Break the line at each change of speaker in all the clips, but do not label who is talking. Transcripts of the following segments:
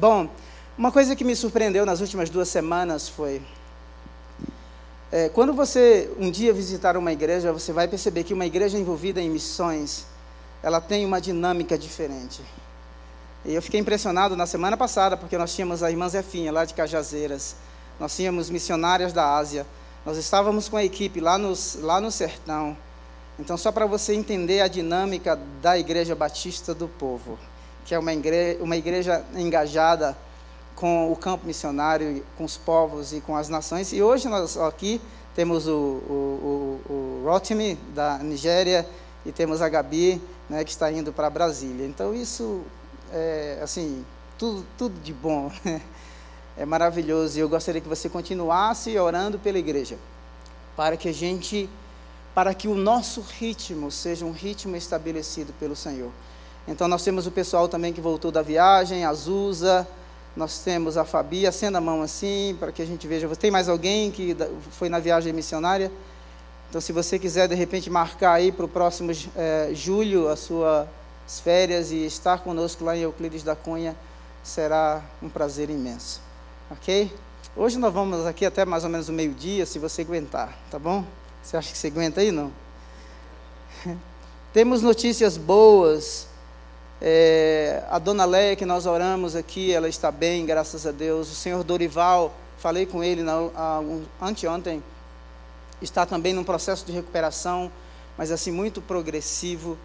Bom, uma coisa que me surpreendeu nas últimas duas semanas foi. É, quando você um dia visitar uma igreja, você vai perceber que uma igreja envolvida em missões, ela tem uma dinâmica diferente. E eu fiquei impressionado na semana passada, porque nós tínhamos a irmã Zefinha, lá de Cajazeiras, nós tínhamos missionárias da Ásia, nós estávamos com a equipe lá, nos, lá no sertão. Então, só para você entender a dinâmica da Igreja Batista do Povo, que é uma igreja, uma igreja engajada com o campo missionário, com os povos e com as nações. E hoje nós aqui temos o, o, o, o Rotimi, da Nigéria, e temos a Gabi, né, que está indo para Brasília. Então, isso é, assim, tudo, tudo de bom. É maravilhoso. E eu gostaria que você continuasse orando pela igreja, para que a gente, para que o nosso ritmo seja um ritmo estabelecido pelo Senhor. Então, nós temos o pessoal também que voltou da viagem, a Zusa, nós temos a Fabi, acenda a mão assim, para que a gente veja. Tem mais alguém que foi na viagem missionária? Então, se você quiser, de repente, marcar aí para o próximo é, julho a sua férias e estar conosco lá em Euclides da Cunha será um prazer imenso. Ok? Hoje nós vamos aqui até mais ou menos o meio-dia, se você aguentar, tá bom? Você acha que você aguenta aí? Não? Temos notícias boas. É, a dona Leia, que nós oramos aqui, ela está bem, graças a Deus. O senhor Dorival, falei com ele na, a, um, anteontem, está também num processo de recuperação, mas assim, muito progressivo,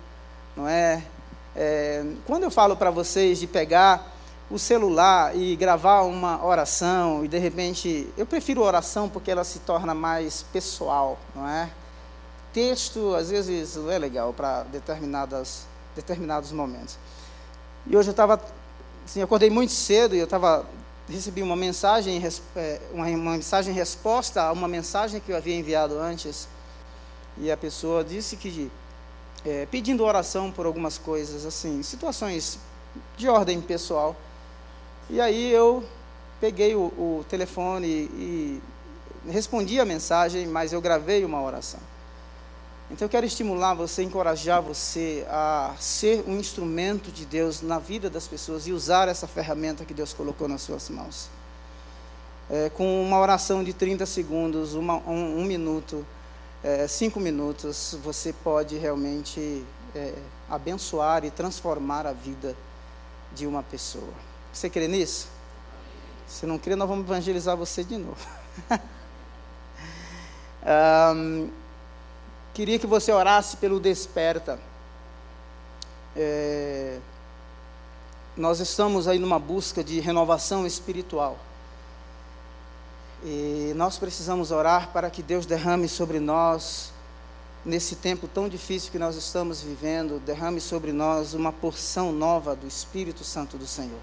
não é? É, quando eu falo para vocês de pegar o celular e gravar uma oração e de repente, eu prefiro oração porque ela se torna mais pessoal, não é? Texto às vezes não é legal para determinadas determinados momentos. E hoje eu estava, assim, acordei muito cedo e eu estava recebi uma mensagem é, uma, uma mensagem resposta a uma mensagem que eu havia enviado antes e a pessoa disse que é, pedindo oração por algumas coisas, assim, situações de ordem pessoal. E aí eu peguei o, o telefone e respondi a mensagem, mas eu gravei uma oração. Então eu quero estimular você, encorajar você a ser um instrumento de Deus na vida das pessoas e usar essa ferramenta que Deus colocou nas suas mãos. É, com uma oração de 30 segundos, uma, um, um minuto, é, cinco minutos, você pode realmente é, abençoar e transformar a vida de uma pessoa. Você crê nisso? Se não crê, nós vamos evangelizar você de novo. um, queria que você orasse pelo desperta. É, nós estamos aí numa busca de renovação espiritual. E nós precisamos orar para que Deus derrame sobre nós, nesse tempo tão difícil que nós estamos vivendo, derrame sobre nós uma porção nova do Espírito Santo do Senhor.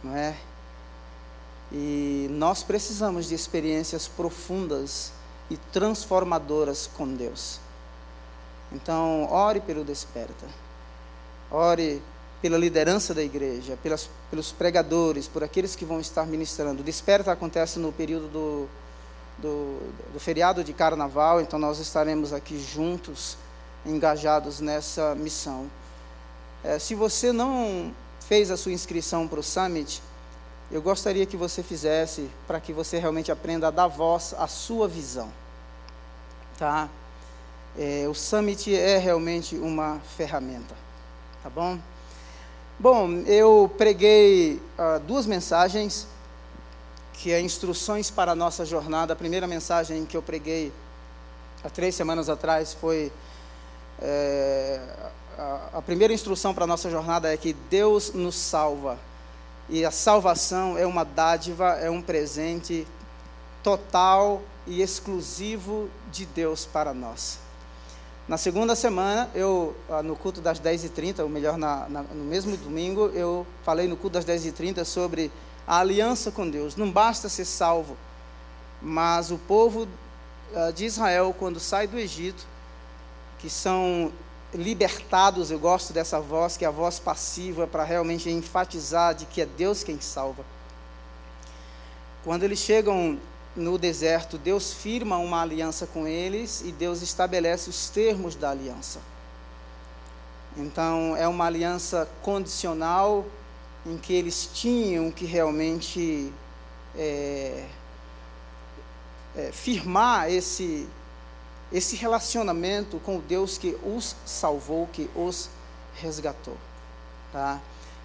Não é? E nós precisamos de experiências profundas e transformadoras com Deus. Então, ore pelo desperta. Ore pela liderança da igreja, pelas, pelos pregadores, por aqueles que vão estar ministrando. Desperta acontece no período do, do, do feriado de carnaval, então nós estaremos aqui juntos, engajados nessa missão. É, se você não fez a sua inscrição para o Summit, eu gostaria que você fizesse para que você realmente aprenda a dar voz à sua visão. Tá? É, o Summit é realmente uma ferramenta. Tá bom? Bom, eu preguei uh, duas mensagens, que é instruções para a nossa jornada. A primeira mensagem que eu preguei há três semanas atrás foi é, a, a primeira instrução para a nossa jornada é que Deus nos salva. E a salvação é uma dádiva, é um presente total e exclusivo de Deus para nós. Na segunda semana, eu, ah, no culto das 10h30, ou melhor, na, na, no mesmo domingo, eu falei no culto das 10h30 sobre a aliança com Deus. Não basta ser salvo, mas o povo uh, de Israel, quando sai do Egito, que são libertados, eu gosto dessa voz, que é a voz passiva, para realmente enfatizar de que é Deus quem salva. Quando eles chegam no deserto, Deus firma uma aliança com eles e Deus estabelece os termos da aliança. Então, é uma aliança condicional em que eles tinham que realmente é, é, firmar esse, esse relacionamento com o Deus que os salvou, que os resgatou. Tá?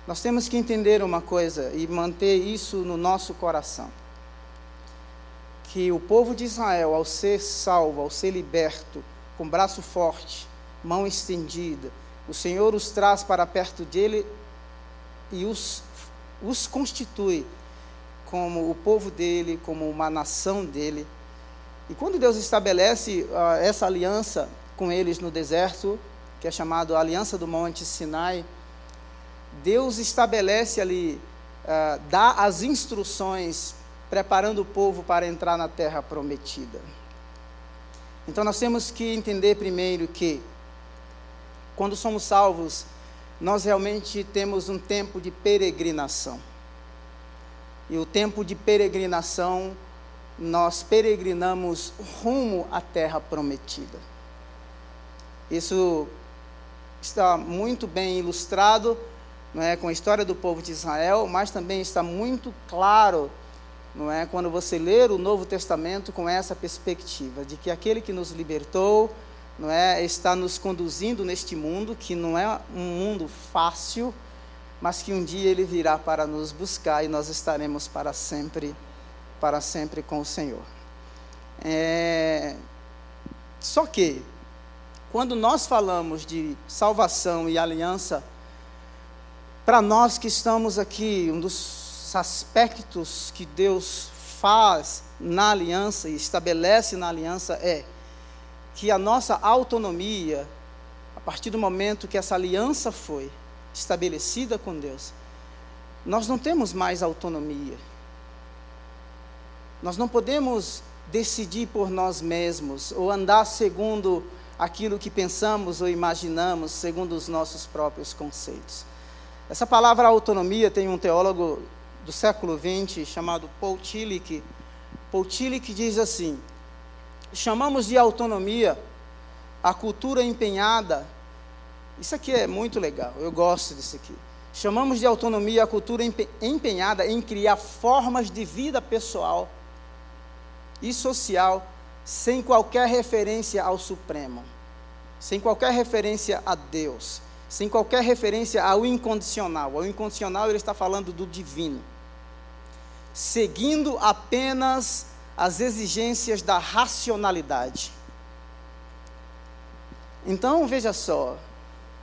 Nós temos que entender uma coisa e manter isso no nosso coração. Que o povo de Israel, ao ser salvo, ao ser liberto, com braço forte, mão estendida, o Senhor os traz para perto dele e os, os constitui como o povo dele, como uma nação dele. E quando Deus estabelece uh, essa aliança com eles no deserto, que é chamado a Aliança do Monte Sinai, Deus estabelece ali, uh, dá as instruções, preparando o povo para entrar na terra prometida. Então nós temos que entender primeiro que, quando somos salvos, nós realmente temos um tempo de peregrinação. E o tempo de peregrinação, nós peregrinamos rumo à terra prometida. Isso está muito bem ilustrado não é, com a história do povo de Israel, mas também está muito claro não é, quando você ler o Novo Testamento com essa perspectiva de que aquele que nos libertou não é, está nos conduzindo neste mundo que não é um mundo fácil, mas que um dia ele virá para nos buscar e nós estaremos para sempre, para sempre com o Senhor. É, só que, quando nós falamos de salvação e aliança, para nós que estamos aqui, um dos aspectos que Deus faz na aliança e estabelece na aliança é que a nossa autonomia, a partir do momento que essa aliança foi, estabelecida com Deus, nós não temos mais autonomia. Nós não podemos decidir por nós mesmos ou andar segundo aquilo que pensamos ou imaginamos, segundo os nossos próprios conceitos. Essa palavra autonomia tem um teólogo do século XX chamado Paul Tillich. Paul Tillich diz assim: chamamos de autonomia a cultura empenhada isso aqui é muito legal, eu gosto disso aqui. Chamamos de autonomia a cultura empenhada em criar formas de vida pessoal e social sem qualquer referência ao Supremo, sem qualquer referência a Deus, sem qualquer referência ao incondicional. O incondicional ele está falando do divino, seguindo apenas as exigências da racionalidade. Então, veja só,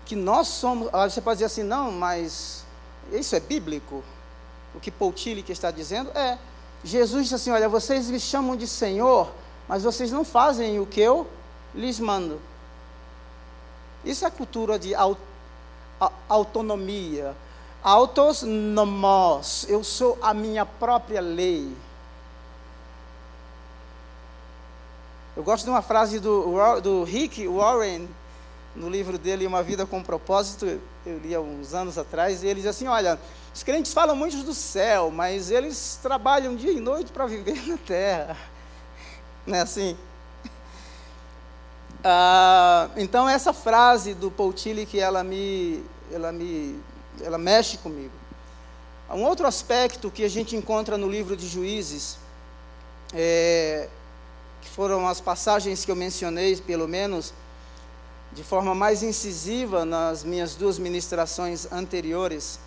que nós somos. Você pode dizer assim, não, mas isso é bíblico? O que Paul Tillich está dizendo é. Jesus disse assim: Olha, vocês me chamam de Senhor, mas vocês não fazem o que eu lhes mando. Isso é cultura de autonomia. Autos nomos, eu sou a minha própria lei. Eu gosto de uma frase do, do Rick Warren, no livro dele Uma Vida com Propósito, eu li há uns anos atrás, e ele diz assim: olha, os crentes falam muito do céu, mas eles trabalham dia e noite para viver na terra. Não é assim? Ah, então essa frase do Paul Tillich, ela me, ela me, ela mexe comigo. Um outro aspecto que a gente encontra no livro de Juízes, é, que foram as passagens que eu mencionei, pelo menos, de forma mais incisiva nas minhas duas ministrações anteriores.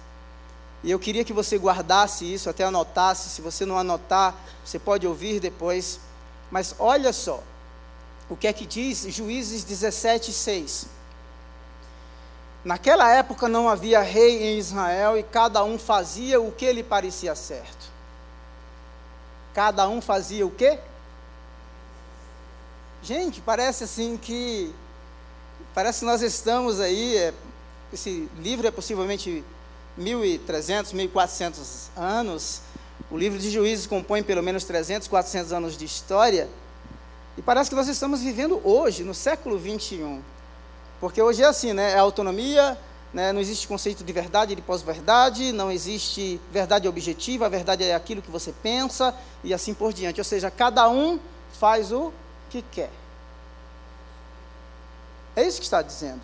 E eu queria que você guardasse isso, até anotasse. Se você não anotar, você pode ouvir depois. Mas olha só, o que é que diz Juízes 17, 6. Naquela época não havia rei em Israel e cada um fazia o que lhe parecia certo. Cada um fazia o quê? Gente, parece assim que Parece que nós estamos aí, é, esse livro é possivelmente 1.300, 1.400 anos. O livro de Juízes compõe pelo menos 300, 400 anos de história. E parece que nós estamos vivendo hoje, no século 21. Porque hoje é assim, né? É autonomia, né? não existe conceito de verdade e de pós-verdade, não existe verdade objetiva, a verdade é aquilo que você pensa e assim por diante. Ou seja, cada um faz o que quer. É isso que está dizendo.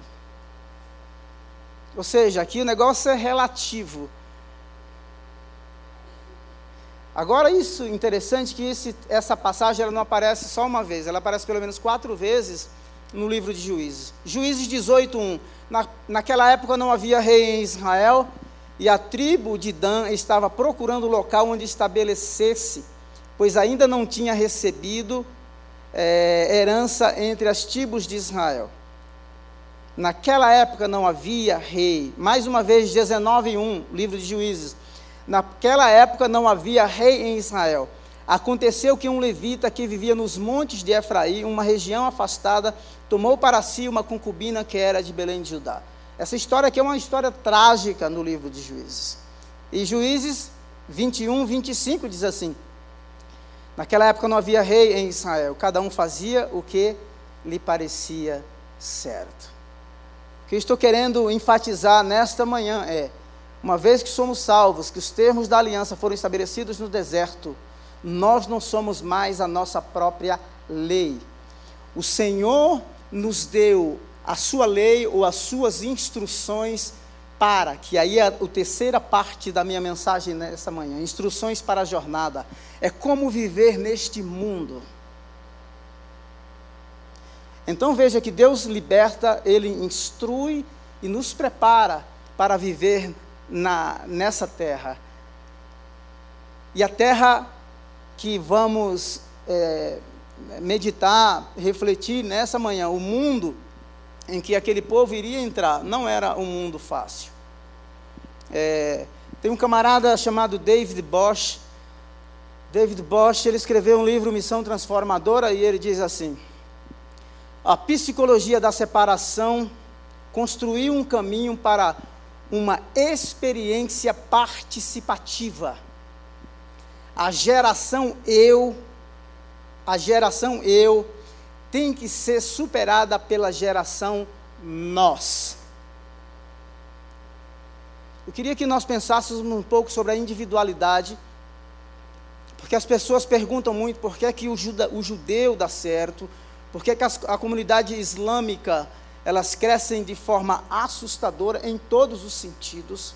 Ou seja, aqui o negócio é relativo. Agora, isso interessante que esse, essa passagem ela não aparece só uma vez, ela aparece pelo menos quatro vezes no livro de Juízes. Juízes 18, 1. Na, naquela época não havia rei em Israel, e a tribo de Dan estava procurando o local onde estabelecesse, pois ainda não tinha recebido é, herança entre as tribos de Israel. Naquela época não havia rei. Mais uma vez, 19, 1, livro de Juízes. Naquela época não havia rei em Israel. Aconteceu que um levita que vivia nos montes de Efraim, uma região afastada, tomou para si uma concubina que era de Belém de Judá. Essa história aqui é uma história trágica no livro de Juízes. E Juízes 21, 25 diz assim: Naquela época não havia rei em Israel, cada um fazia o que lhe parecia certo. O que eu estou querendo enfatizar nesta manhã é uma vez que somos salvos, que os termos da aliança foram estabelecidos no deserto, nós não somos mais a nossa própria lei. O Senhor nos deu a sua lei ou as suas instruções para, que aí é a, terceira parte da minha mensagem nessa manhã, instruções para a jornada, é como viver neste mundo. Então veja que Deus liberta, Ele instrui e nos prepara para viver na, nessa terra. E a terra que vamos é, meditar, refletir nessa manhã, o mundo em que aquele povo iria entrar, não era um mundo fácil. É, tem um camarada chamado David Bosch. David Bosch, ele escreveu um livro, Missão Transformadora, e ele diz assim: A psicologia da separação construiu um caminho para uma experiência participativa. A geração eu, a geração eu, tem que ser superada pela geração nós. Eu queria que nós pensássemos um pouco sobre a individualidade, porque as pessoas perguntam muito por que, é que o, juda, o judeu dá certo, por que, é que a, a comunidade islâmica elas crescem de forma assustadora em todos os sentidos,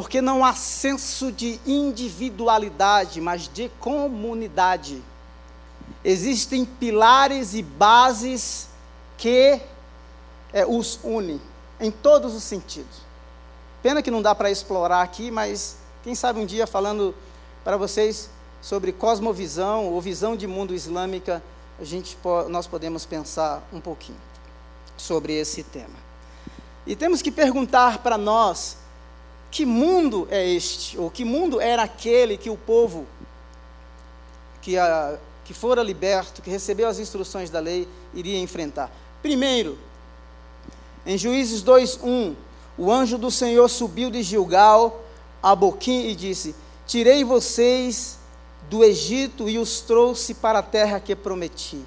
porque não há senso de individualidade, mas de comunidade. Existem pilares e bases que é, os unem em todos os sentidos. Pena que não dá para explorar aqui, mas quem sabe um dia falando para vocês sobre cosmovisão ou visão de mundo islâmica, a gente nós podemos pensar um pouquinho sobre esse tema. E temos que perguntar para nós: que mundo é este? Ou que mundo era aquele que o povo que, a, que fora liberto, que recebeu as instruções da lei, iria enfrentar? Primeiro, em Juízes 2:1, o anjo do Senhor subiu de Gilgal a Boquim e disse: Tirei vocês do Egito e os trouxe para a terra que prometi.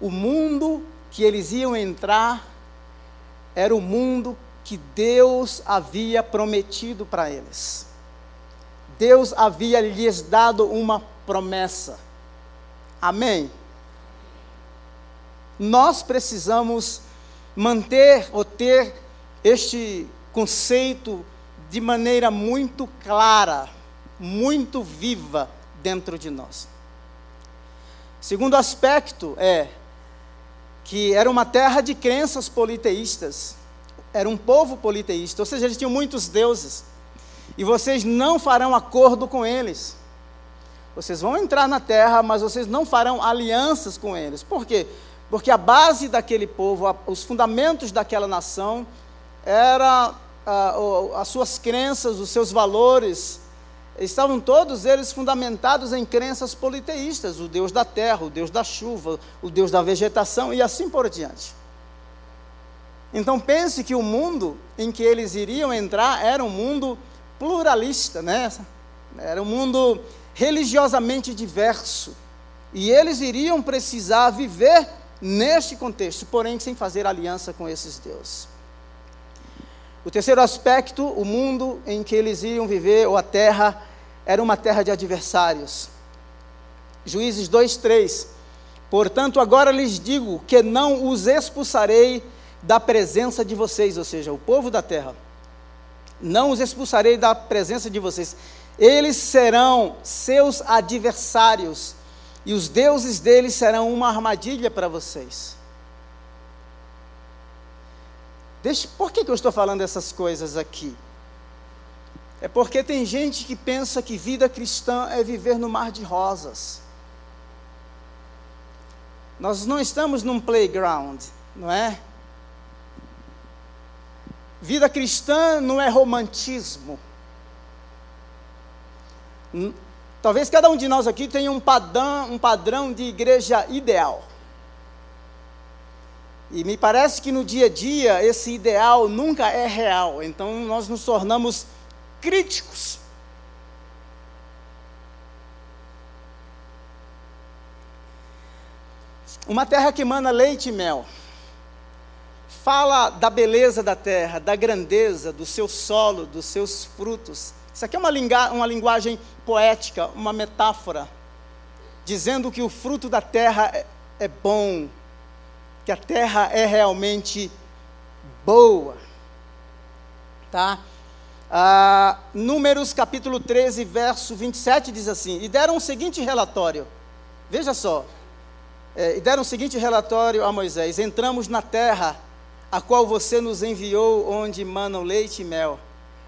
O mundo que eles iam entrar era o mundo que Deus havia prometido para eles. Deus havia lhes dado uma promessa. Amém? Nós precisamos manter ou ter este conceito de maneira muito clara, muito viva dentro de nós. Segundo aspecto é que era uma terra de crenças politeístas, era um povo politeísta, ou seja, eles tinham muitos deuses, e vocês não farão acordo com eles. Vocês vão entrar na terra, mas vocês não farão alianças com eles. Por quê? Porque a base daquele povo, os fundamentos daquela nação, era as suas crenças, os seus valores, estavam todos eles fundamentados em crenças politeístas, o Deus da terra, o Deus da chuva, o Deus da vegetação e assim por diante. Então pense que o mundo em que eles iriam entrar era um mundo pluralista, né? Era um mundo religiosamente diverso. E eles iriam precisar viver neste contexto, porém sem fazer aliança com esses deuses. O terceiro aspecto, o mundo em que eles iam viver, ou a terra, era uma terra de adversários. Juízes 2, 3. Portanto, agora lhes digo que não os expulsarei da presença de vocês, ou seja, o povo da terra. Não os expulsarei da presença de vocês. Eles serão seus adversários, e os deuses deles serão uma armadilha para vocês. Deixa, por que, que eu estou falando essas coisas aqui? É porque tem gente que pensa que vida cristã é viver no mar de rosas. Nós não estamos num playground, não é? Vida cristã não é romantismo. Talvez cada um de nós aqui tenha um padrão, um padrão de igreja ideal. E me parece que no dia a dia esse ideal nunca é real. Então nós nos tornamos críticos. Uma terra que mana leite e mel. Fala da beleza da terra, da grandeza do seu solo, dos seus frutos. Isso aqui é uma, uma linguagem poética, uma metáfora, dizendo que o fruto da terra é, é bom, que a terra é realmente boa. Tá? Ah, Números capítulo 13, verso 27 diz assim: E deram o seguinte relatório. Veja só. É, e deram o seguinte relatório a Moisés: Entramos na terra a qual você nos enviou, onde manam leite e mel.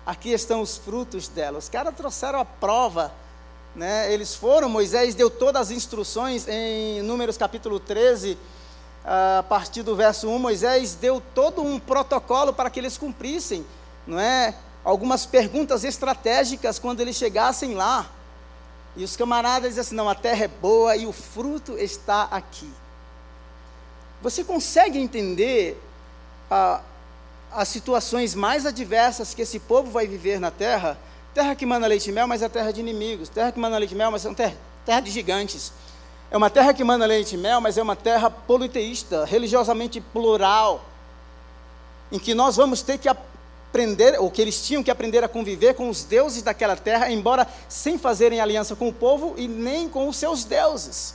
Aqui estão os frutos dela. Os caras trouxeram a prova. Né? Eles foram, Moisés deu todas as instruções em Números capítulo 13 a partir do verso 1, Moisés deu todo um protocolo para que eles cumprissem, não é? Algumas perguntas estratégicas quando eles chegassem lá. E os camaradas dizem assim: não, a terra é boa e o fruto está aqui. Você consegue entender ah, as situações mais adversas que esse povo vai viver na terra? Terra que manda leite e mel, mas é terra de inimigos. Terra que manda leite e mel, mas é terra, terra de gigantes. É uma terra que manda leite e mel, mas é uma terra politeísta, religiosamente plural, em que nós vamos ter que aprender, ou que eles tinham que aprender a conviver com os deuses daquela terra, embora sem fazerem aliança com o povo e nem com os seus deuses.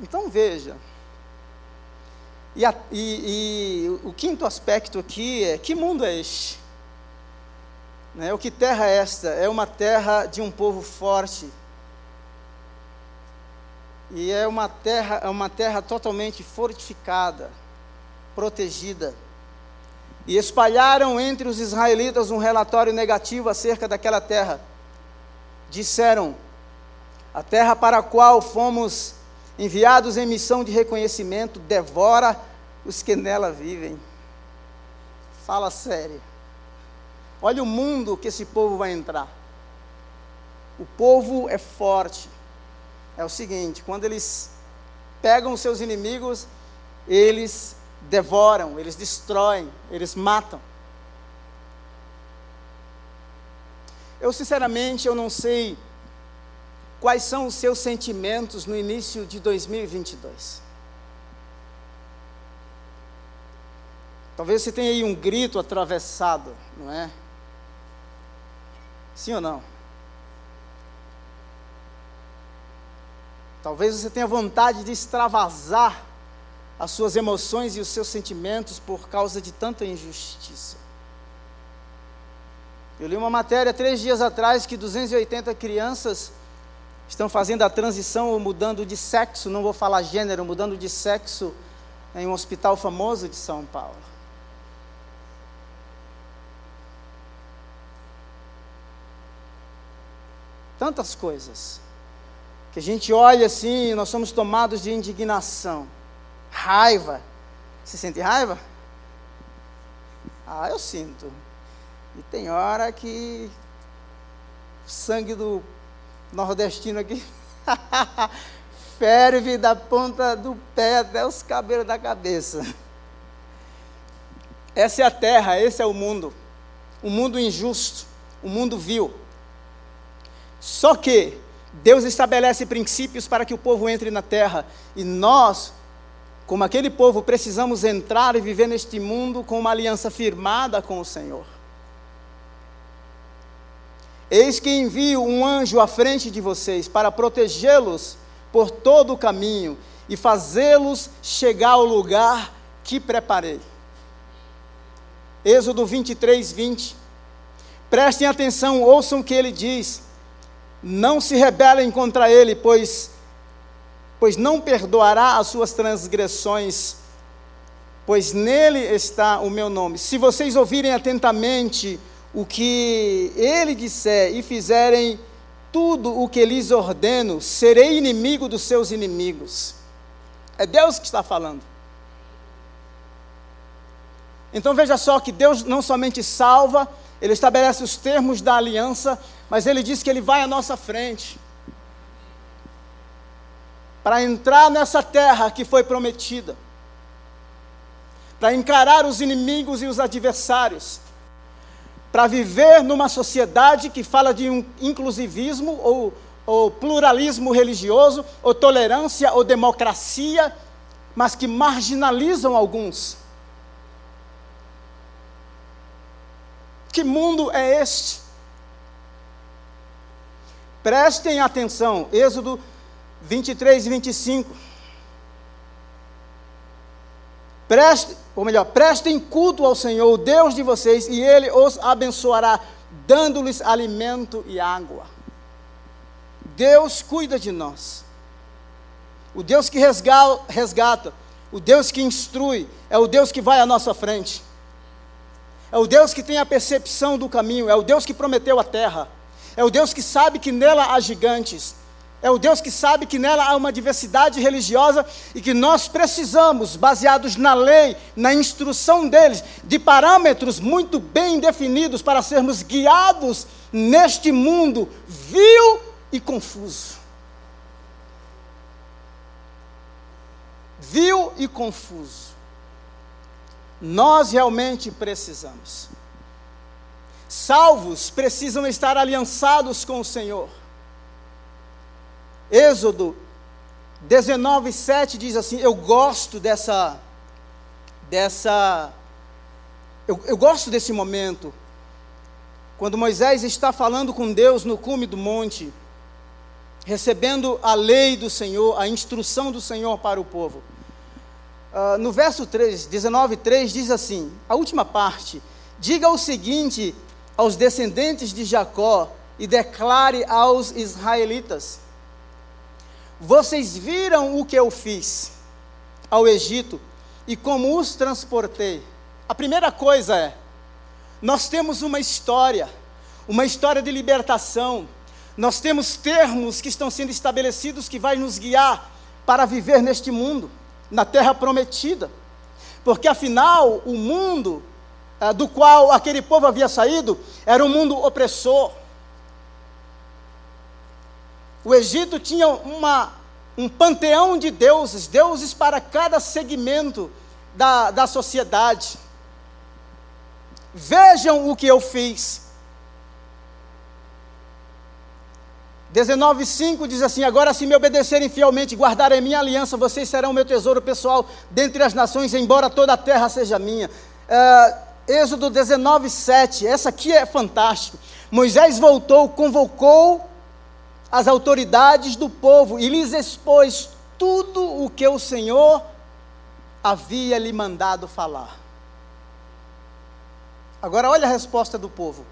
Então veja. E, a, e, e o quinto aspecto aqui é: que mundo é este? Né? O que terra é esta? É uma terra de um povo forte. E é uma terra, é uma terra totalmente fortificada, protegida. E espalharam entre os israelitas um relatório negativo acerca daquela terra. Disseram: A terra para a qual fomos enviados em missão de reconhecimento devora os que nela vivem. Fala sério. Olha o mundo que esse povo vai entrar. O povo é forte. É o seguinte: quando eles pegam os seus inimigos, eles devoram, eles destroem, eles matam. Eu sinceramente eu não sei quais são os seus sentimentos no início de 2022. Talvez você tenha aí um grito atravessado, não é? Sim ou não? Talvez você tenha vontade de extravasar as suas emoções e os seus sentimentos por causa de tanta injustiça. Eu li uma matéria três dias atrás que 280 crianças estão fazendo a transição ou mudando de sexo, não vou falar gênero, mudando de sexo em um hospital famoso de São Paulo. tantas coisas, que a gente olha assim nós somos tomados de indignação, raiva. Você sente raiva? Ah, eu sinto. E tem hora que sangue do nordestino aqui ferve da ponta do pé até os cabelos da cabeça. Essa é a terra, esse é o mundo. Um mundo injusto, um mundo vil. Só que Deus estabelece princípios para que o povo entre na terra, e nós, como aquele povo, precisamos entrar e viver neste mundo com uma aliança firmada com o Senhor. Eis que envio um anjo à frente de vocês para protegê-los por todo o caminho e fazê-los chegar ao lugar que preparei. Êxodo 23, 20. Prestem atenção, ouçam o que ele diz. Não se rebelem contra ele, pois pois não perdoará as suas transgressões, pois nele está o meu nome. Se vocês ouvirem atentamente o que ele disser e fizerem tudo o que lhes ordeno, serei inimigo dos seus inimigos. É Deus que está falando. Então veja só que Deus não somente salva, Ele estabelece os termos da aliança, mas Ele diz que Ele vai à nossa frente para entrar nessa terra que foi prometida, para encarar os inimigos e os adversários, para viver numa sociedade que fala de um inclusivismo ou, ou pluralismo religioso, ou tolerância ou democracia, mas que marginalizam alguns. Que mundo é este? Prestem atenção, Êxodo 23 e 25. Preste, ou melhor, prestem culto ao Senhor, o Deus de vocês, e Ele os abençoará, dando-lhes alimento e água. Deus cuida de nós. O Deus que resgata, o Deus que instrui, é o Deus que vai à nossa frente. É o Deus que tem a percepção do caminho, é o Deus que prometeu a terra. É o Deus que sabe que nela há gigantes. É o Deus que sabe que nela há uma diversidade religiosa e que nós precisamos, baseados na lei, na instrução deles, de parâmetros muito bem definidos para sermos guiados neste mundo vil e confuso. Vil e confuso. Nós realmente precisamos. Salvos precisam estar aliançados com o Senhor Êxodo 19, 7 diz assim: Eu gosto dessa. dessa eu, eu gosto desse momento. Quando Moisés está falando com Deus no cume do monte, recebendo a lei do Senhor, a instrução do Senhor para o povo. Uh, no verso 3, 19, 3 diz assim: a última parte, diga o seguinte aos descendentes de Jacó e declare aos israelitas: vocês viram o que eu fiz ao Egito e como os transportei. A primeira coisa é: nós temos uma história, uma história de libertação. Nós temos termos que estão sendo estabelecidos que vai nos guiar para viver neste mundo, na terra prometida. Porque afinal, o mundo é, do qual aquele povo havia saído era um mundo opressor, o Egito tinha uma, um panteão de deuses, deuses para cada segmento da, da sociedade. Vejam o que eu fiz. 19,5 diz assim: Agora, se me obedecerem fielmente, guardarem minha aliança, vocês serão meu tesouro pessoal dentre as nações, embora toda a terra seja minha. É, Êxodo 19,7, essa aqui é fantástico. Moisés voltou, convocou as autoridades do povo e lhes expôs tudo o que o Senhor havia lhe mandado falar. Agora, olha a resposta do povo.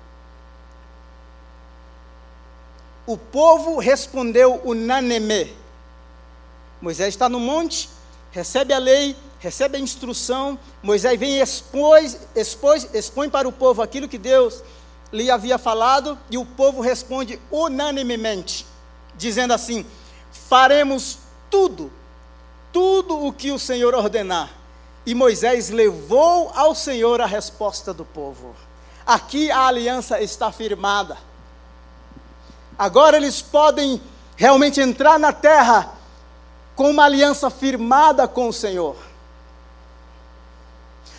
O povo respondeu unânime. Moisés está no monte, recebe a lei, recebe a instrução. Moisés vem e expôs, expôs, expõe para o povo aquilo que Deus lhe havia falado, e o povo responde unanimemente dizendo assim: faremos tudo, tudo o que o Senhor ordenar. E Moisés levou ao Senhor a resposta do povo. Aqui a aliança está firmada. Agora eles podem realmente entrar na terra com uma aliança firmada com o Senhor.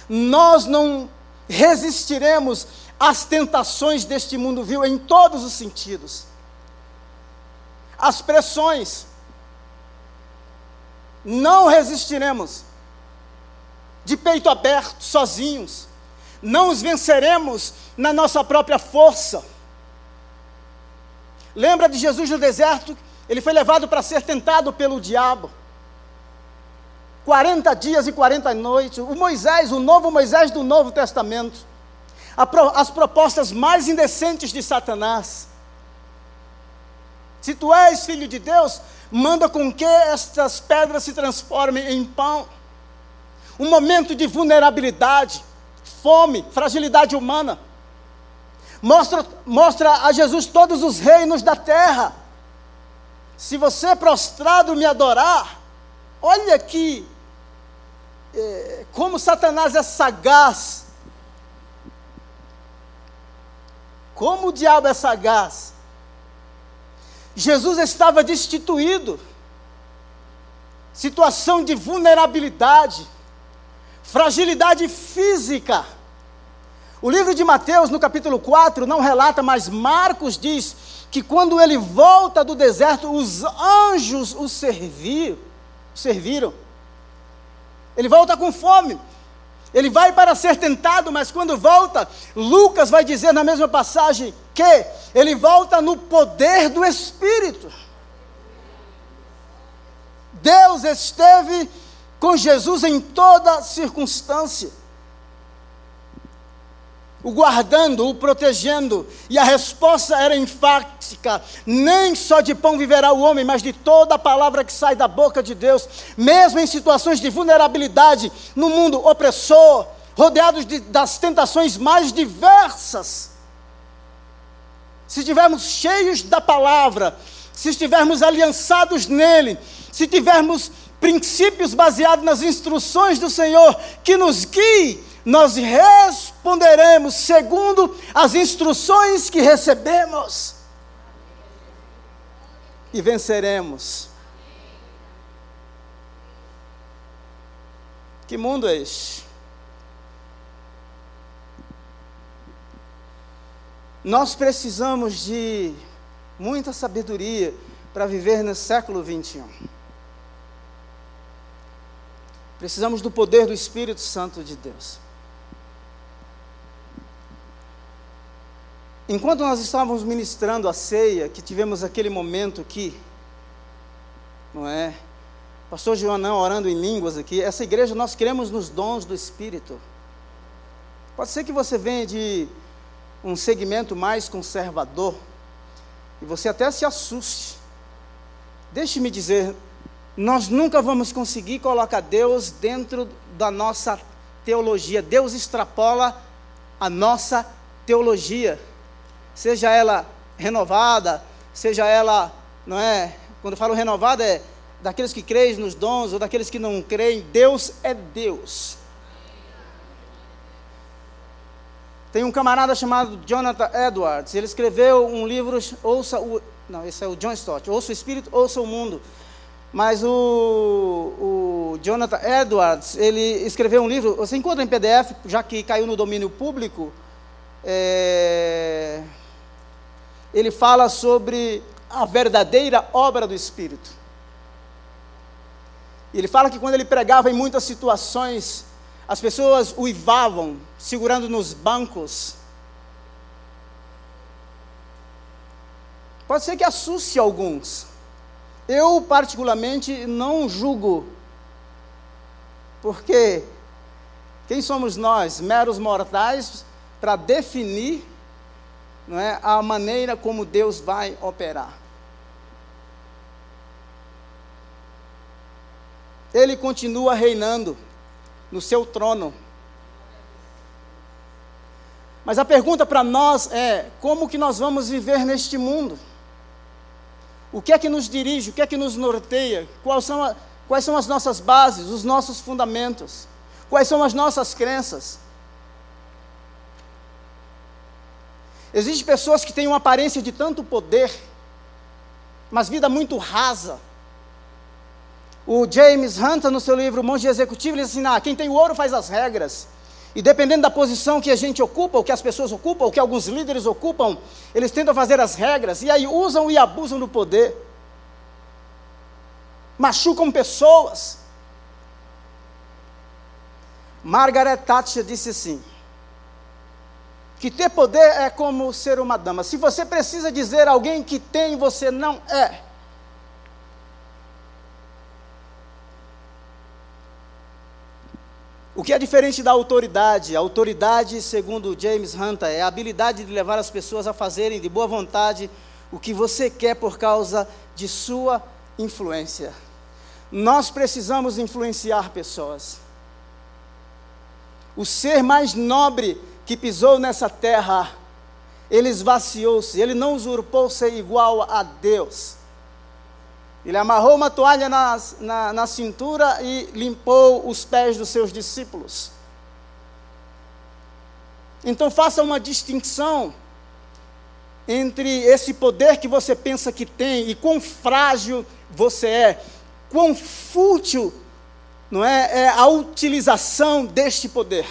Nós não resistiremos às tentações deste mundo vil em todos os sentidos as pressões. Não resistiremos de peito aberto, sozinhos. Não os venceremos na nossa própria força. Lembra de Jesus no deserto? Ele foi levado para ser tentado pelo diabo. 40 dias e 40 noites. O Moisés, o novo Moisés do Novo Testamento. as propostas mais indecentes de Satanás. Se tu és filho de Deus, manda com que estas pedras se transformem em pão. Um momento de vulnerabilidade, fome, fragilidade humana. Mostra, mostra a Jesus todos os reinos da terra. Se você prostrado me adorar, olha aqui é, como Satanás é sagaz. Como o diabo é sagaz. Jesus estava destituído, situação de vulnerabilidade, fragilidade física. O livro de Mateus, no capítulo 4, não relata, mas Marcos diz que quando ele volta do deserto, os anjos o serviram. serviram. Ele volta com fome. Ele vai para ser tentado, mas quando volta, Lucas vai dizer na mesma passagem que ele volta no poder do Espírito. Deus esteve com Jesus em toda circunstância o guardando, o protegendo, e a resposta era enfática: nem só de pão viverá o homem, mas de toda a palavra que sai da boca de Deus, mesmo em situações de vulnerabilidade, no mundo opressor, rodeados de, das tentações mais diversas. Se estivermos cheios da palavra, se estivermos aliançados nele, se tivermos princípios baseados nas instruções do Senhor que nos guie nós responderemos segundo as instruções que recebemos e venceremos. Que mundo é este? Nós precisamos de muita sabedoria para viver no século 21. Precisamos do poder do Espírito Santo de Deus. Enquanto nós estávamos ministrando a ceia, que tivemos aquele momento aqui, não é? Pastor Joanão orando em línguas aqui, essa igreja nós queremos nos dons do Espírito. Pode ser que você venha de um segmento mais conservador e você até se assuste. Deixe-me dizer, nós nunca vamos conseguir colocar Deus dentro da nossa teologia. Deus extrapola a nossa teologia seja ela renovada, seja ela, não é? Quando falo renovada é daqueles que creem nos dons ou daqueles que não creem, Deus é Deus. Tem um camarada chamado Jonathan Edwards, ele escreveu um livro, ouça o, não, esse é o John Stott, ouça o Espírito, ouça o Mundo. Mas o, o Jonathan Edwards, ele escreveu um livro, você encontra em PDF, já que caiu no domínio público, é, ele fala sobre a verdadeira obra do Espírito. Ele fala que quando ele pregava em muitas situações, as pessoas uivavam, segurando nos bancos. Pode ser que assuste alguns. Eu, particularmente, não julgo, porque quem somos nós, meros mortais, para definir não é, a maneira como Deus vai operar. Ele continua reinando no seu trono. Mas a pergunta para nós é: como que nós vamos viver neste mundo? O que é que nos dirige? O que é que nos norteia? Quais são, a, quais são as nossas bases, os nossos fundamentos? Quais são as nossas crenças? Existem pessoas que têm uma aparência de tanto poder, mas vida muito rasa. O James Hunter, no seu livro Monge Executivo, ele diz assim: ah, quem tem o ouro faz as regras. E dependendo da posição que a gente ocupa, ou que as pessoas ocupam, ou que alguns líderes ocupam, eles tentam fazer as regras, e aí usam e abusam do poder. Machucam pessoas. Margaret Thatcher disse assim: que ter poder é como ser uma dama. Se você precisa dizer a alguém que tem, você não é. O que é diferente da autoridade? A autoridade, segundo James Hunter, é a habilidade de levar as pessoas a fazerem de boa vontade o que você quer por causa de sua influência. Nós precisamos influenciar pessoas. O ser mais nobre que pisou nessa terra, ele esvaziou-se, ele não usurpou ser igual a Deus. Ele amarrou uma toalha na, na, na cintura e limpou os pés dos seus discípulos. Então faça uma distinção entre esse poder que você pensa que tem e quão frágil você é, quão fútil não é, é a utilização deste poder.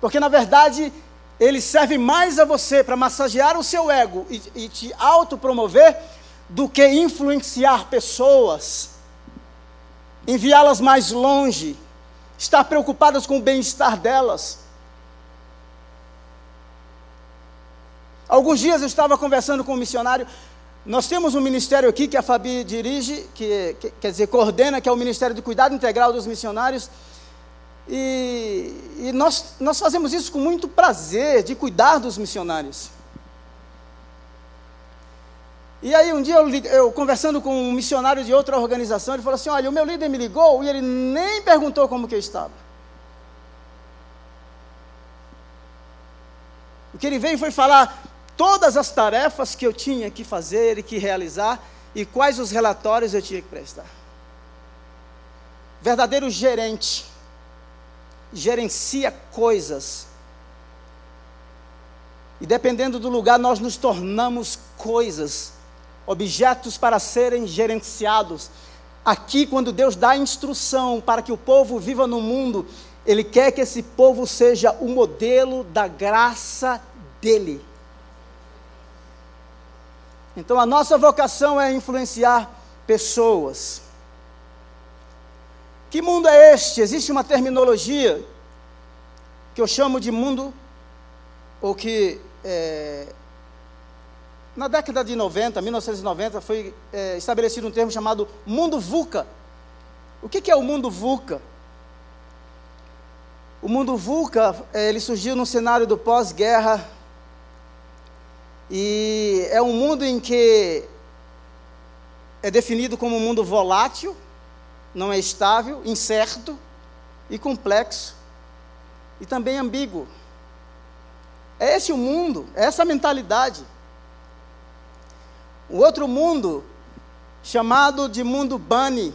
Porque na verdade ele serve mais a você para massagear o seu ego e, e te autopromover do que influenciar pessoas, enviá-las mais longe, estar preocupadas com o bem-estar delas. Alguns dias eu estava conversando com um missionário. Nós temos um ministério aqui que a Fabi dirige, que, que quer dizer, coordena, que é o Ministério de Cuidado Integral dos Missionários. E, e nós, nós fazemos isso com muito prazer, de cuidar dos missionários. E aí um dia eu, eu, conversando com um missionário de outra organização, ele falou assim, olha, o meu líder me ligou e ele nem perguntou como que eu estava. O que ele veio foi falar todas as tarefas que eu tinha que fazer e que realizar e quais os relatórios eu tinha que prestar. Verdadeiro gerente gerencia coisas. E dependendo do lugar, nós nos tornamos coisas objetos para serem gerenciados. Aqui, quando Deus dá instrução para que o povo viva no mundo, Ele quer que esse povo seja o modelo da graça dEle. Então, a nossa vocação é influenciar pessoas. Que mundo é este? Existe uma terminologia que eu chamo de mundo, ou que é, na década de 90, 1990, foi é, estabelecido um termo chamado mundo VUCA. O que, que é o mundo VUCA? O mundo VUCA, é, ele surgiu no cenário do pós-guerra, e é um mundo em que é definido como um mundo volátil, não é estável, incerto e complexo, e também ambíguo. É esse o mundo, é essa a mentalidade. O outro mundo, chamado de mundo Bunny,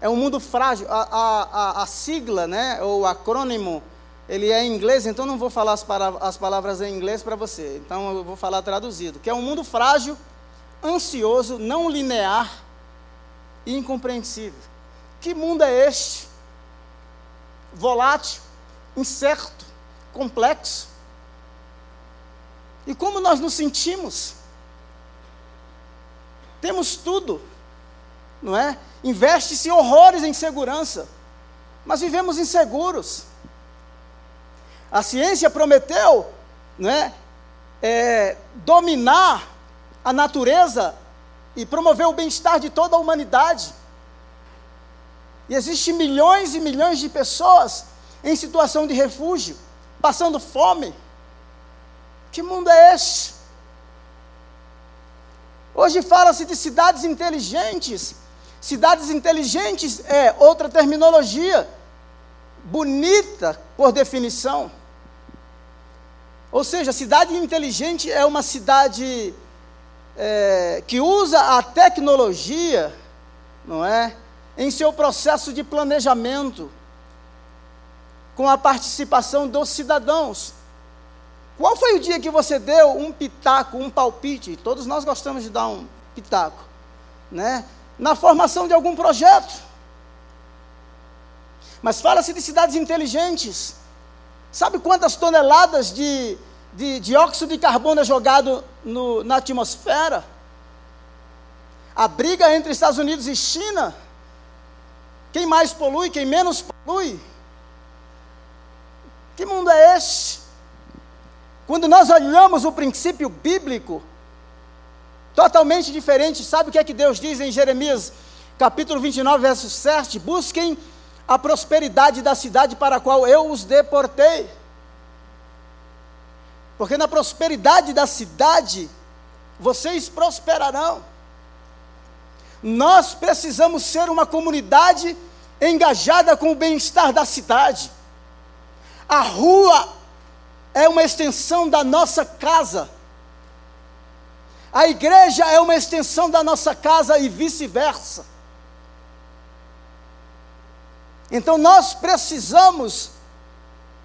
é um mundo frágil. A, a, a, sigla, né, ou acrônimo, ele é em inglês, então não vou falar as, as palavras em inglês para você. Então eu vou falar traduzido. Que é um mundo frágil, ansioso, não linear e incompreensível. Que mundo é este? Volátil, incerto, complexo. E como nós nos sentimos? Temos tudo, não é? Investe-se horrores em segurança, mas vivemos inseguros. A ciência prometeu, não é? é dominar a natureza e promover o bem-estar de toda a humanidade. E existem milhões e milhões de pessoas em situação de refúgio, passando fome. Que mundo é este? Hoje fala-se de cidades inteligentes. Cidades inteligentes é outra terminologia, bonita por definição. Ou seja, cidade inteligente é uma cidade é, que usa a tecnologia, não é, em seu processo de planejamento, com a participação dos cidadãos. Qual foi o dia que você deu um pitaco, um palpite? Todos nós gostamos de dar um pitaco, né? Na formação de algum projeto. Mas fala-se de cidades inteligentes. Sabe quantas toneladas de, de dióxido de carbono é jogado no, na atmosfera? A briga entre Estados Unidos e China. Quem mais polui, quem menos polui? Que mundo é este? Quando nós olhamos o princípio bíblico, totalmente diferente, sabe o que é que Deus diz em Jeremias, capítulo 29, verso 7? Busquem a prosperidade da cidade para a qual eu os deportei. Porque na prosperidade da cidade, vocês prosperarão. Nós precisamos ser uma comunidade engajada com o bem-estar da cidade. A rua é uma extensão da nossa casa. A igreja é uma extensão da nossa casa e vice-versa. Então nós precisamos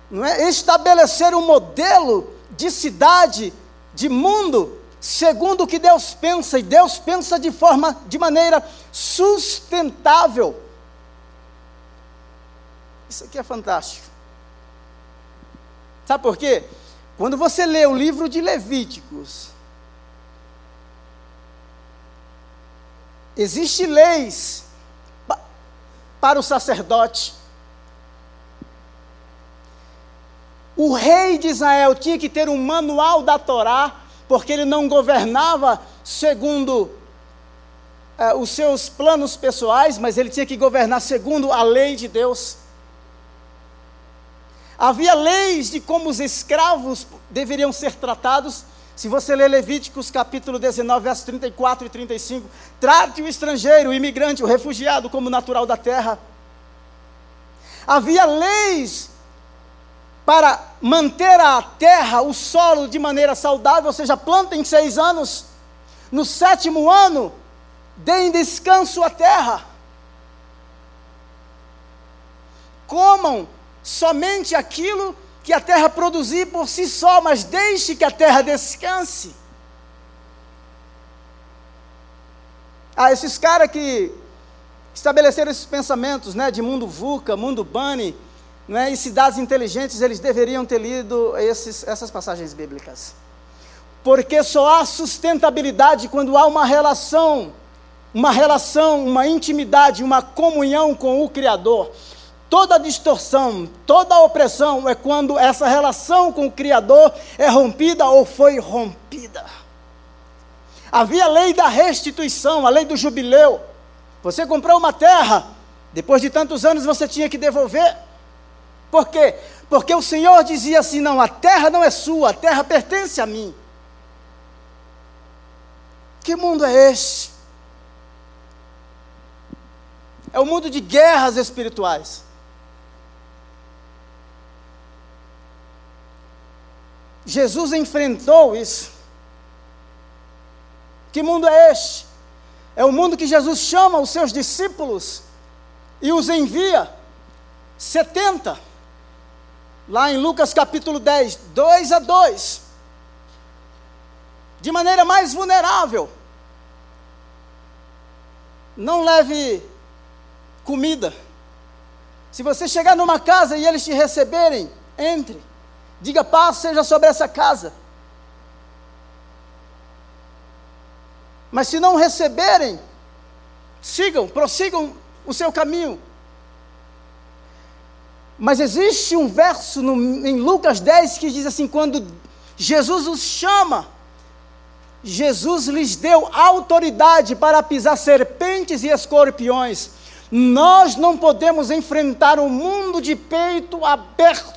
não é, estabelecer um modelo de cidade, de mundo, segundo o que Deus pensa, e Deus pensa de forma, de maneira sustentável. Isso aqui é fantástico. Sabe por quê? Quando você lê o livro de Levíticos, Existem leis para o sacerdote. O rei de Israel tinha que ter um manual da Torá, porque ele não governava segundo eh, os seus planos pessoais, mas ele tinha que governar segundo a lei de Deus. Havia leis de como os escravos deveriam ser tratados, se você ler Levíticos capítulo 19, versos 34 e 35, trate o estrangeiro, o imigrante, o refugiado como natural da terra. Havia leis para manter a terra, o solo de maneira saudável, ou seja, plantem seis anos, no sétimo ano, deem descanso à terra. Comam somente aquilo que a terra produzir por si só, mas deixe que a terra descanse. Ah, esses caras que estabeleceram esses pensamentos, né, de mundo VUCA, mundo BANI, né, e cidades inteligentes, eles deveriam ter lido esses, essas passagens bíblicas. Porque só há sustentabilidade quando há uma relação, uma relação, uma intimidade, uma comunhão com o Criador. Toda distorção, toda opressão é quando essa relação com o Criador é rompida ou foi rompida. Havia a lei da restituição, a lei do jubileu. Você comprou uma terra, depois de tantos anos você tinha que devolver. Por quê? Porque o Senhor dizia assim: não, a terra não é sua, a terra pertence a mim. Que mundo é este? É o mundo de guerras espirituais. Jesus enfrentou isso. Que mundo é este? É o mundo que Jesus chama os seus discípulos e os envia. 70. Lá em Lucas capítulo 10, 2 a 2. De maneira mais vulnerável. Não leve comida. Se você chegar numa casa e eles te receberem, entre. Diga paz seja sobre essa casa. Mas se não receberem, sigam, prossigam o seu caminho. Mas existe um verso no, em Lucas 10 que diz assim: quando Jesus os chama, Jesus lhes deu autoridade para pisar serpentes e escorpiões. Nós não podemos enfrentar o um mundo de peito aberto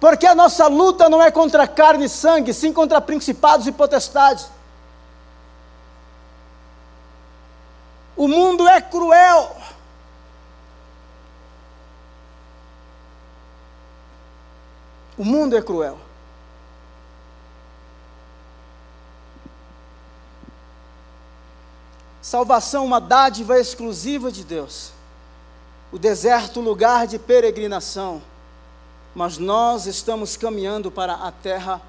Porque a nossa luta não é contra carne e sangue, sim contra principados e potestades. O mundo é cruel. O mundo é cruel. Salvação, uma dádiva exclusiva de Deus. O deserto, lugar de peregrinação mas nós estamos caminhando para a terra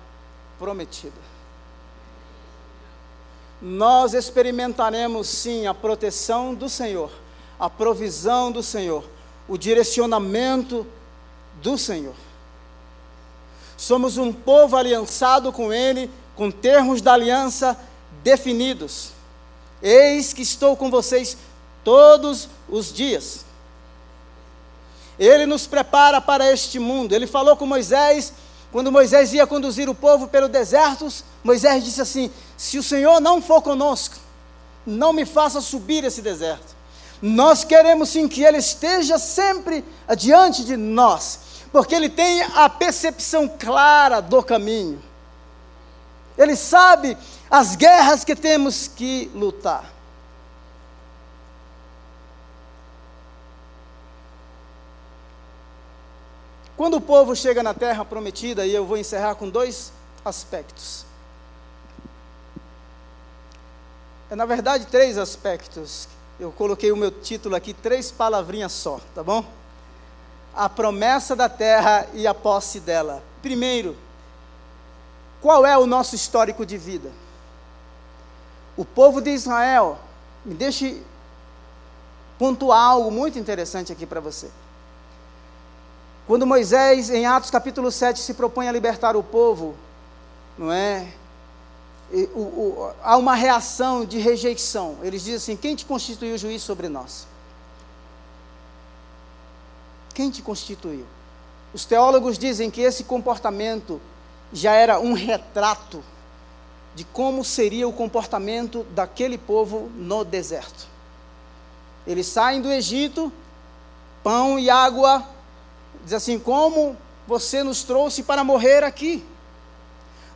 prometida. Nós experimentaremos sim a proteção do Senhor, a provisão do Senhor, o direcionamento do Senhor. Somos um povo aliançado com Ele, com termos da aliança definidos. Eis que estou com vocês todos os dias ele nos prepara para este mundo. Ele falou com Moisés, quando Moisés ia conduzir o povo pelo deserto, Moisés disse assim: Se o Senhor não for conosco, não me faça subir esse deserto. Nós queremos sim que Ele esteja sempre adiante de nós, porque Ele tem a percepção clara do caminho. Ele sabe as guerras que temos que lutar. Quando o povo chega na terra prometida, e eu vou encerrar com dois aspectos. É, na verdade, três aspectos. Eu coloquei o meu título aqui, três palavrinhas só, tá bom? A promessa da terra e a posse dela. Primeiro, qual é o nosso histórico de vida? O povo de Israel, me deixe pontuar algo muito interessante aqui para você. Quando Moisés, em Atos capítulo 7, se propõe a libertar o povo, não é? E, o, o, há uma reação de rejeição. Eles dizem assim: quem te constituiu juiz sobre nós? Quem te constituiu? Os teólogos dizem que esse comportamento já era um retrato de como seria o comportamento daquele povo no deserto. Eles saem do Egito, pão e água Diz assim: Como você nos trouxe para morrer aqui?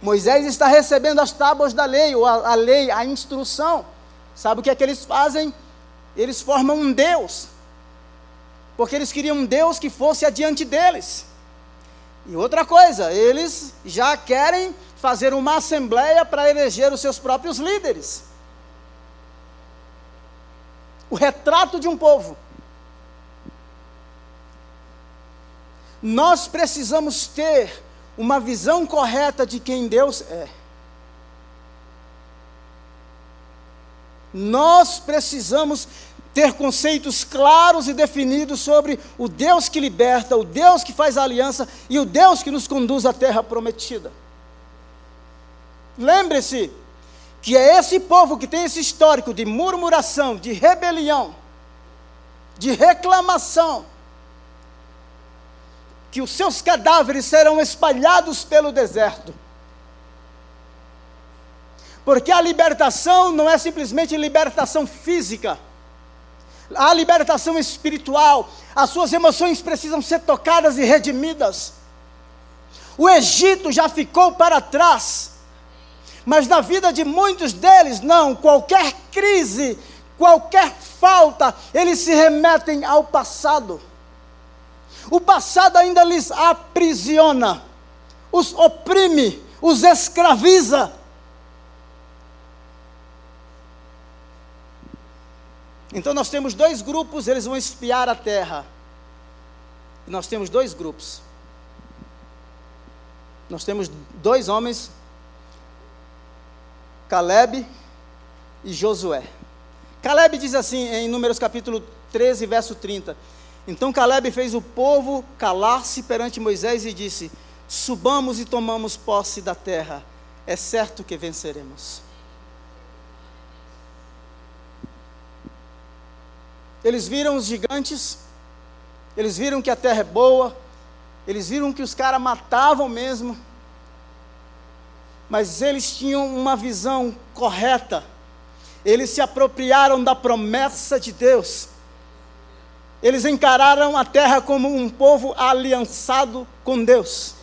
Moisés está recebendo as tábuas da lei, ou a, a lei, a instrução. Sabe o que é que eles fazem? Eles formam um Deus. Porque eles queriam um Deus que fosse adiante deles. E outra coisa, eles já querem fazer uma assembleia para eleger os seus próprios líderes. O retrato de um povo. Nós precisamos ter uma visão correta de quem Deus é. Nós precisamos ter conceitos claros e definidos sobre o Deus que liberta, o Deus que faz aliança e o Deus que nos conduz à terra prometida. Lembre-se que é esse povo que tem esse histórico de murmuração, de rebelião, de reclamação, que os seus cadáveres serão espalhados pelo deserto. Porque a libertação não é simplesmente libertação física, a libertação espiritual, as suas emoções precisam ser tocadas e redimidas. O Egito já ficou para trás, mas na vida de muitos deles, não, qualquer crise, qualquer falta, eles se remetem ao passado. O passado ainda lhes aprisiona, os oprime, os escraviza. Então nós temos dois grupos, eles vão espiar a terra. Nós temos dois grupos. Nós temos dois homens, Caleb e Josué. Caleb diz assim em Números capítulo 13, verso 30: então Caleb fez o povo calar-se perante Moisés e disse: Subamos e tomamos posse da terra, é certo que venceremos. Eles viram os gigantes, eles viram que a terra é boa, eles viram que os caras matavam mesmo, mas eles tinham uma visão correta, eles se apropriaram da promessa de Deus eles encararam a terra como um povo aliançado com Deus.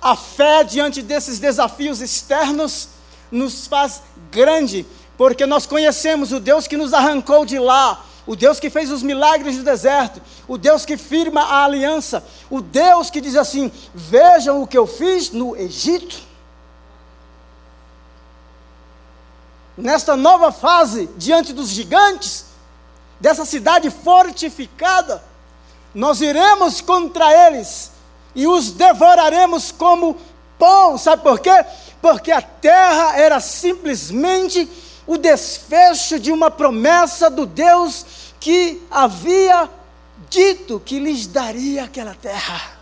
A fé diante desses desafios externos nos faz grande, porque nós conhecemos o Deus que nos arrancou de lá, o Deus que fez os milagres no deserto, o Deus que firma a aliança, o Deus que diz assim: Vejam o que eu fiz no Egito. Nesta nova fase, diante dos gigantes, dessa cidade fortificada, nós iremos contra eles e os devoraremos como pão. Sabe por quê? Porque a terra era simplesmente o desfecho de uma promessa do Deus que havia dito que lhes daria aquela terra.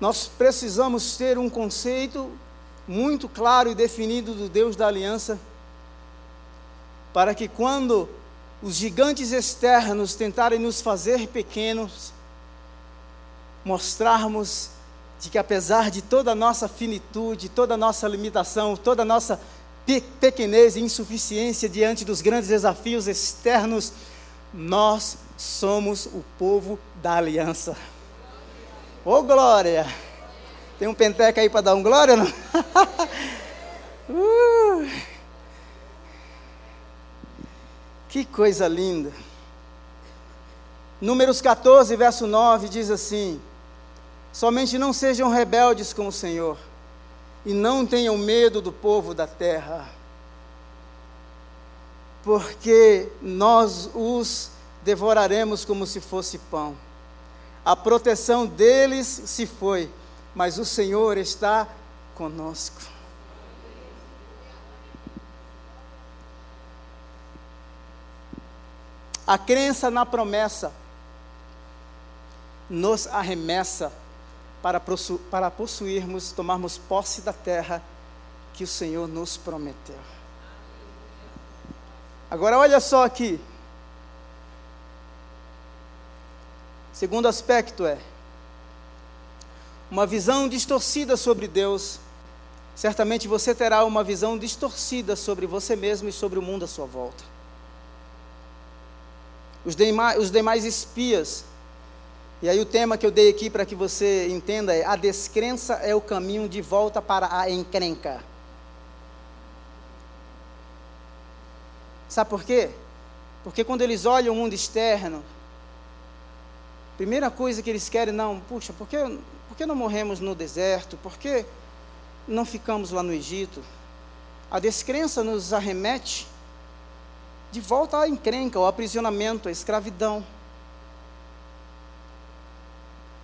Nós precisamos ter um conceito muito claro e definido do Deus da aliança, para que quando os gigantes externos tentarem nos fazer pequenos, mostrarmos de que apesar de toda a nossa finitude, toda a nossa limitação, toda a nossa pe pequenez e insuficiência diante dos grandes desafios externos, nós somos o povo da aliança. Ô oh, glória! Tem um penteca aí para dar um glória, não? uh, que coisa linda! Números 14, verso 9 diz assim: Somente não sejam rebeldes com o Senhor, e não tenham medo do povo da terra, porque nós os devoraremos como se fosse pão. A proteção deles se foi, mas o Senhor está conosco. A crença na promessa nos arremessa para, possu para possuirmos, tomarmos posse da terra que o Senhor nos prometeu. Agora olha só aqui. Segundo aspecto é uma visão distorcida sobre Deus. Certamente você terá uma visão distorcida sobre você mesmo e sobre o mundo à sua volta. Os demais, os demais espias e aí o tema que eu dei aqui para que você entenda é: a descrença é o caminho de volta para a encrenca. Sabe por quê? Porque quando eles olham o mundo externo, primeira coisa que eles querem, não, puxa, por que, por que não morremos no deserto? Por que não ficamos lá no Egito? A descrença nos arremete de volta à encrenca, ao aprisionamento, à escravidão.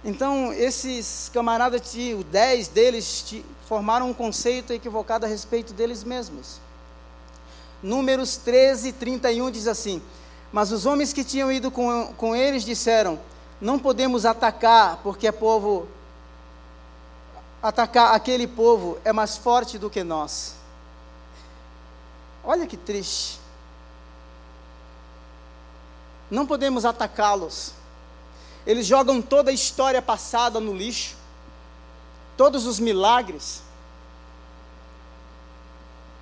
Então, esses camaradas, os dez deles, formaram um conceito equivocado a respeito deles mesmos. Números 13, 31 diz assim: Mas os homens que tinham ido com, com eles disseram: Não podemos atacar, porque é povo. Atacar aquele povo é mais forte do que nós. Olha que triste. Não podemos atacá-los eles jogam toda a história passada no lixo, todos os milagres.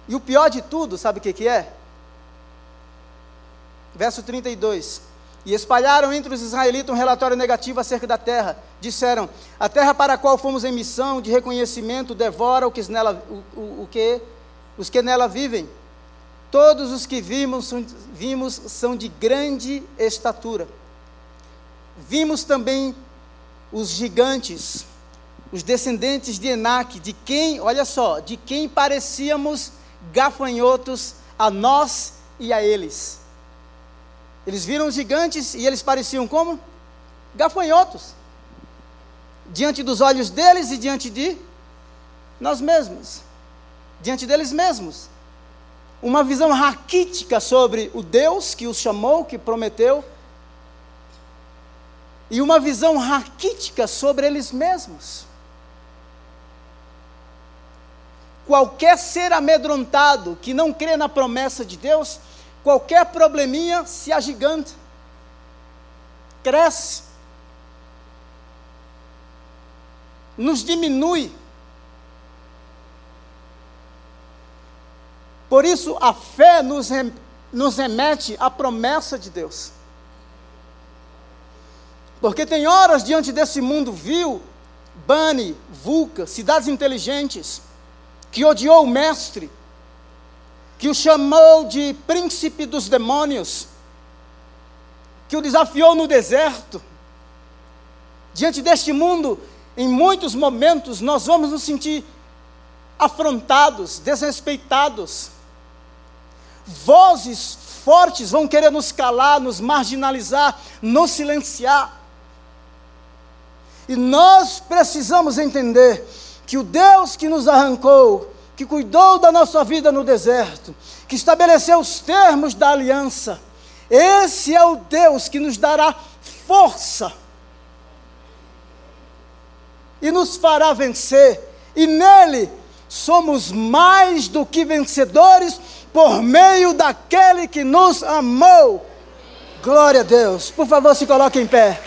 E o pior de tudo, sabe o que, que é? Verso 32. E espalharam entre os israelitas um relatório negativo acerca da terra. Disseram: A terra para a qual fomos em missão de reconhecimento devora o que nela, o, o, o que, os que nela vivem. Todos os que vimos, vimos são de grande estatura. Vimos também os gigantes, os descendentes de Enaque, de quem, olha só, de quem parecíamos gafanhotos a nós e a eles. Eles viram gigantes e eles pareciam como? Gafanhotos. Diante dos olhos deles e diante de nós mesmos. Diante deles mesmos. Uma visão raquítica sobre o Deus que os chamou, que prometeu e uma visão raquítica sobre eles mesmos. Qualquer ser amedrontado que não crê na promessa de Deus, qualquer probleminha se agiganta, cresce, nos diminui. Por isso, a fé nos, nos remete à promessa de Deus. Porque tem horas diante desse mundo vil, Bani, Vulca, cidades inteligentes, que odiou o mestre, que o chamou de príncipe dos demônios, que o desafiou no deserto. Diante deste mundo, em muitos momentos, nós vamos nos sentir afrontados, desrespeitados. Vozes fortes vão querer nos calar, nos marginalizar, nos silenciar. E nós precisamos entender que o Deus que nos arrancou, que cuidou da nossa vida no deserto, que estabeleceu os termos da aliança, esse é o Deus que nos dará força e nos fará vencer, e nele somos mais do que vencedores por meio daquele que nos amou. Glória a Deus. Por favor, se coloque em pé.